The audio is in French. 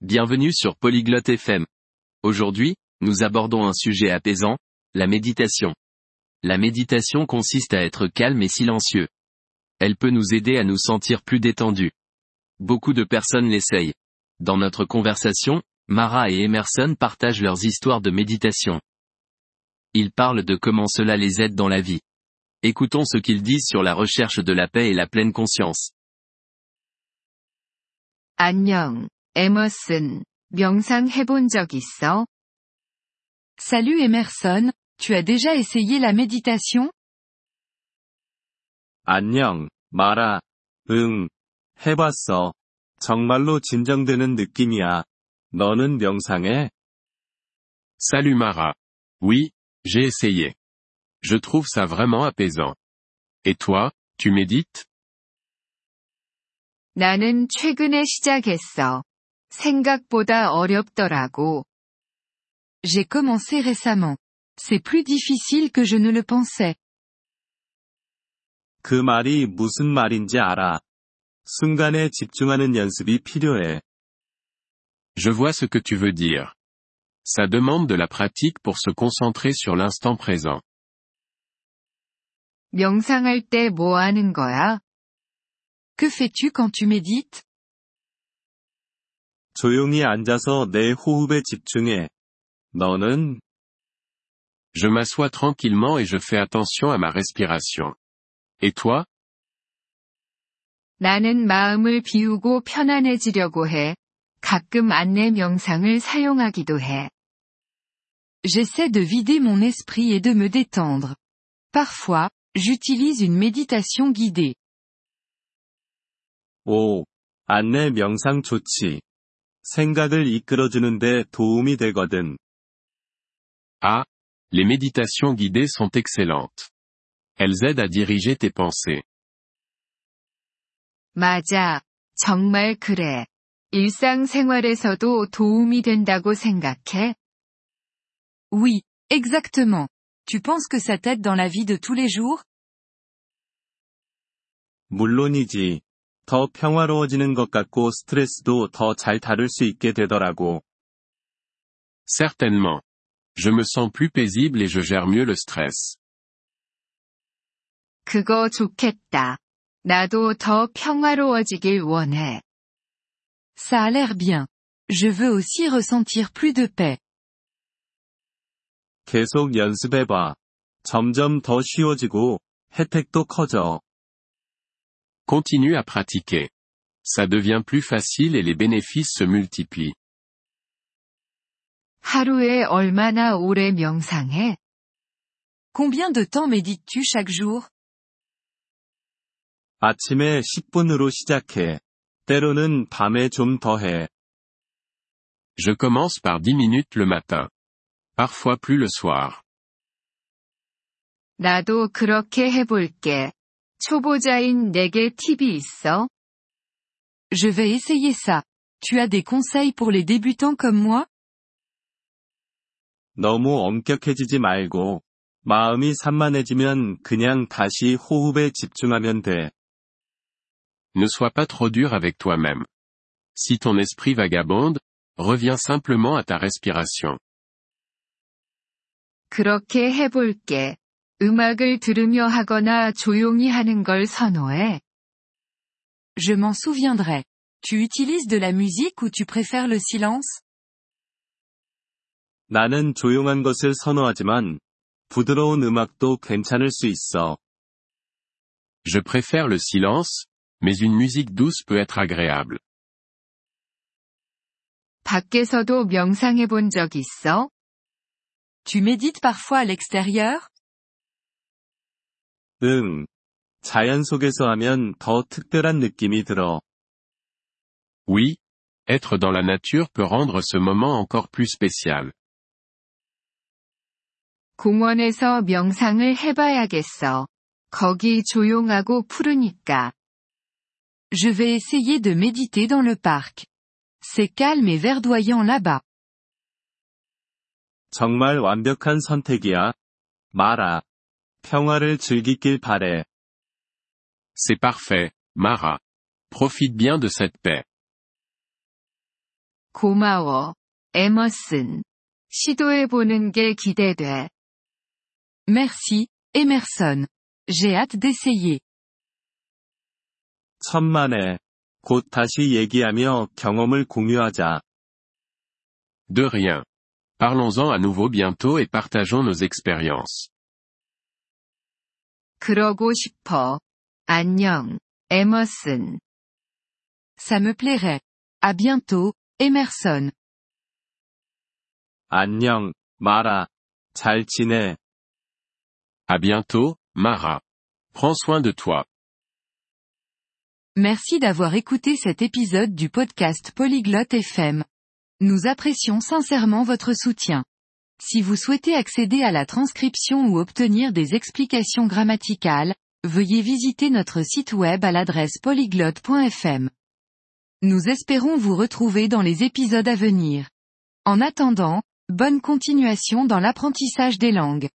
Bienvenue sur Polyglotte FM. Aujourd'hui, nous abordons un sujet apaisant, la méditation. La méditation consiste à être calme et silencieux. Elle peut nous aider à nous sentir plus détendus. Beaucoup de personnes l'essayent. Dans notre conversation, Mara et Emerson partagent leurs histoires de méditation. Ils parlent de comment cela les aide dans la vie. Écoutons ce qu'ils disent sur la recherche de la paix et la pleine conscience. 에머슨. 명상 해본 적 있어? Salut Emerson, tu as déjà essayé la méditation 안녕, 마라. 응, 해봤어. 정말로 진정되는 느낌이야. 너는 명상해? Salut Mara. Oui, j'ai essayé. Je trouve ça vraiment apaisant. Et toi, tu médites 나는 최근에 시작했어. 생각보다 어렵더라고. J'ai commencé récemment. C'est plus difficile que je ne le pensais. 그 말이 무슨 말인지 알아. 순간에 집중하는 연습이 필요해. Je vois ce que tu veux dire. Ça demande de la pratique pour se concentrer sur l'instant présent. 명상할 때 뭐 하는 거야? Que fais-tu quand tu médites 조용히 앉아서 내 호흡에 집중해. 너는? Je m'assois tranquillement et je fais attention à ma respiration. Et toi 나는 마음을 비우고 편안해지려고 해. 가끔 안내 명상을 사용하기도 해. J'essaie de vider mon esprit et de me détendre. Parfois, j'utilise une méditation guidée. 오, 안내 명상 좋지. 생각을 이끌어주는 데 도움이 되거든. Ah, les méditations guidées sont excellentes. Elles aident à diriger tes pensées. 맞아. 정말 그래. 일상생활에서도 도움이 된다고 생각해? Oui, exactement. Tu penses que ça t'aide dans la vie de tous les jours 물론이지. 더 평화로워지는 것 같고 스트레스도 더 잘 다룰 수 있게 되더라고. Certainement. Je me sens plus paisible et je gère mieux le stress. 그거 좋겠다. 나도 더 평화로워지길 원해. Ça a l'air bien. Je veux aussi ressentir plus de paix. 계속 연습해봐. 점점 더 쉬워지고, 혜택도 커져. Continue à pratiquer. Ça devient plus facile et les bénéfices se multiplient. 하루에 얼마나 오래 명상해? Combien de temps médites-tu chaque jour 아침에 10분으로 시작해. 때로는 밤에 좀 더 해. Je commence par 10 minutes le matin. Parfois plus le soir. 나도 그렇게 해볼게. 초보자인 내게 팁이 있어? Je vais essayer ça. Tu as des conseils pour les débutants comme moi 너무 엄격해지지 말고, 마음이 산만해지면 그냥 다시 호흡에 집중하면 돼. Ne sois pas trop dur avec toi-même. Si ton esprit vagabonde, reviens simplement à ta respiration. 그렇게 해볼게. 음악을 들으며 하거나 조용히 하는 걸 선호해. Je m'en souviendrai. Tu utilises de la musique ou tu préfères le silence 나는 조용한 것을 선호하지만, 부드러운 음악도 괜찮을 수 있어. Je préfère le silence, mais une musique douce peut être agréable. 밖에서도 명상해 본 적 있어? Tu médites parfois à l'extérieur 응. 자연 속에서 하면 더 특별한 느낌이 들어. Oui, être dans la nature peut rendre ce moment encore plus spécial. 공원에서 명상을 해봐야겠어. 거기 조용하고 푸르니까. Je vais essayer de méditer dans le parc. C'est calme et verdoyant là-bas. 정말 완벽한 선택이야. 마라. 평화를 즐기길 바래. C'est parfait, Mara. Profite bien de cette paix. 고마워, 에머슨. 시도해보는 게 기대돼. Merci, Emerson. J'ai hâte d'essayer. 천만에. 곧 다시 얘기하며 경험을 공유하자. De rien. Parlons-en à nouveau bientôt et partageons nos expériences. 그러고 싶어. 안녕, 에머슨. Ça me plairait. À bientôt, Emerson. 안녕, 마라. 잘 지내. À bientôt, Mara. Prends soin de toi. Merci d'avoir écouté cet épisode du podcast Polyglotte FM. Nous apprécions sincèrement votre soutien. Si vous souhaitez accéder à la transcription ou obtenir des explications grammaticales, veuillez visiter notre site web à l'adresse polyglotte.fm. Nous espérons vous retrouver dans les épisodes à venir. En attendant, bonne continuation dans l'apprentissage des langues.